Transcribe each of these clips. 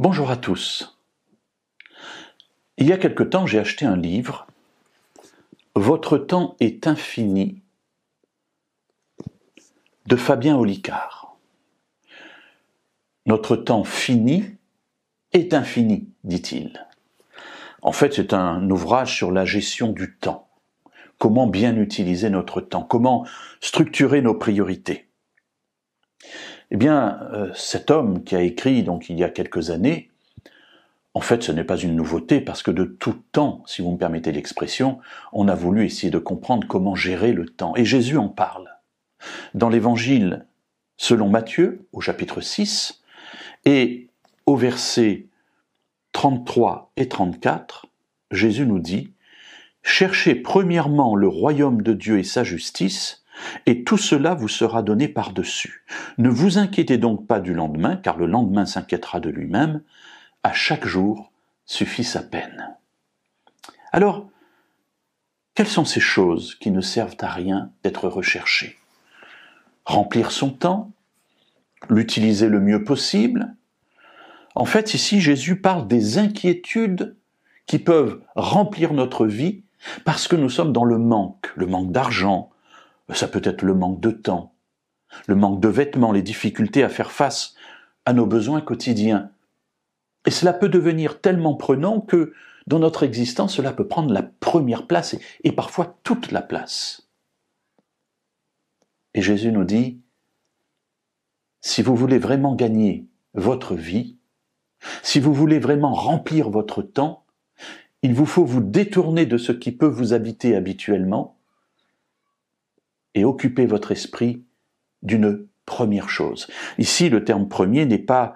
Bonjour à tous. Il y a quelque temps, j'ai acheté un livre, Votre temps est infini, de Fabien Olicard. Notre temps fini est infini, dit-il. En fait, c'est un ouvrage sur la gestion du temps. Comment bien utiliser notre temps, comment structurer nos priorités. Eh bien, euh, cet homme qui a écrit donc il y a quelques années, en fait, ce n'est pas une nouveauté parce que de tout temps, si vous me permettez l'expression, on a voulu essayer de comprendre comment gérer le temps. Et Jésus en parle. Dans l'évangile selon Matthieu, au chapitre 6, et au verset 33 et 34, Jésus nous dit, Cherchez premièrement le royaume de Dieu et sa justice, et tout cela vous sera donné par-dessus. Ne vous inquiétez donc pas du lendemain, car le lendemain s'inquiétera de lui-même. À chaque jour suffit sa peine. Alors, quelles sont ces choses qui ne servent à rien d'être recherchées? Remplir son temps L'utiliser le mieux possible En fait, ici, Jésus parle des inquiétudes qui peuvent remplir notre vie parce que nous sommes dans le manque, le manque d'argent, ça peut être le manque de temps, le manque de vêtements, les difficultés à faire face à nos besoins quotidiens. Et cela peut devenir tellement prenant que dans notre existence, cela peut prendre la première place et, parfois toute la place. Et Jésus nous dit, si vous voulez vraiment gagner votre vie, si vous voulez vraiment remplir votre temps, il vous faut vous détourner de ce qui peut vous habiter habituellement et occuper votre esprit d'une première chose. Ici, le terme premier n'est pas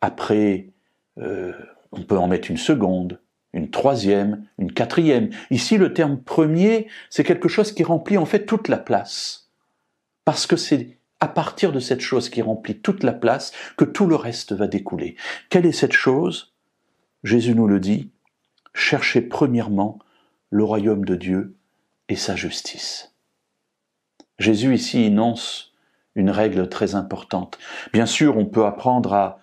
après, euh, on peut en mettre une seconde, une troisième, une quatrième. Ici, le terme premier, c'est quelque chose qui remplit en fait toute la place. Parce que c'est à partir de cette chose qui remplit toute la place que tout le reste va découler. Quelle est cette chose? Jésus nous le dit, cherchez premièrement le royaume de Dieu et sa justice. Jésus ici énonce une règle très importante. Bien sûr, on peut apprendre à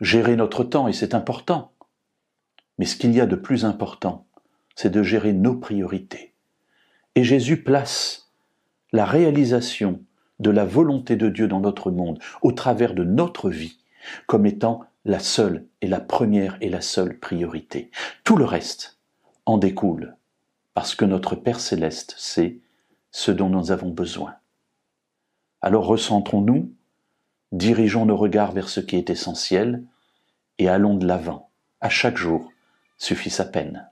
gérer notre temps et c'est important. Mais ce qu'il y a de plus important, c'est de gérer nos priorités. Et Jésus place la réalisation de la volonté de Dieu dans notre monde, au travers de notre vie, comme étant la seule et la première et la seule priorité. Tout le reste en découle, parce que notre Père céleste sait ce dont nous avons besoin. Alors recentrons-nous, dirigeons nos regards vers ce qui est essentiel et allons de l'avant. À chaque jour suffit sa peine.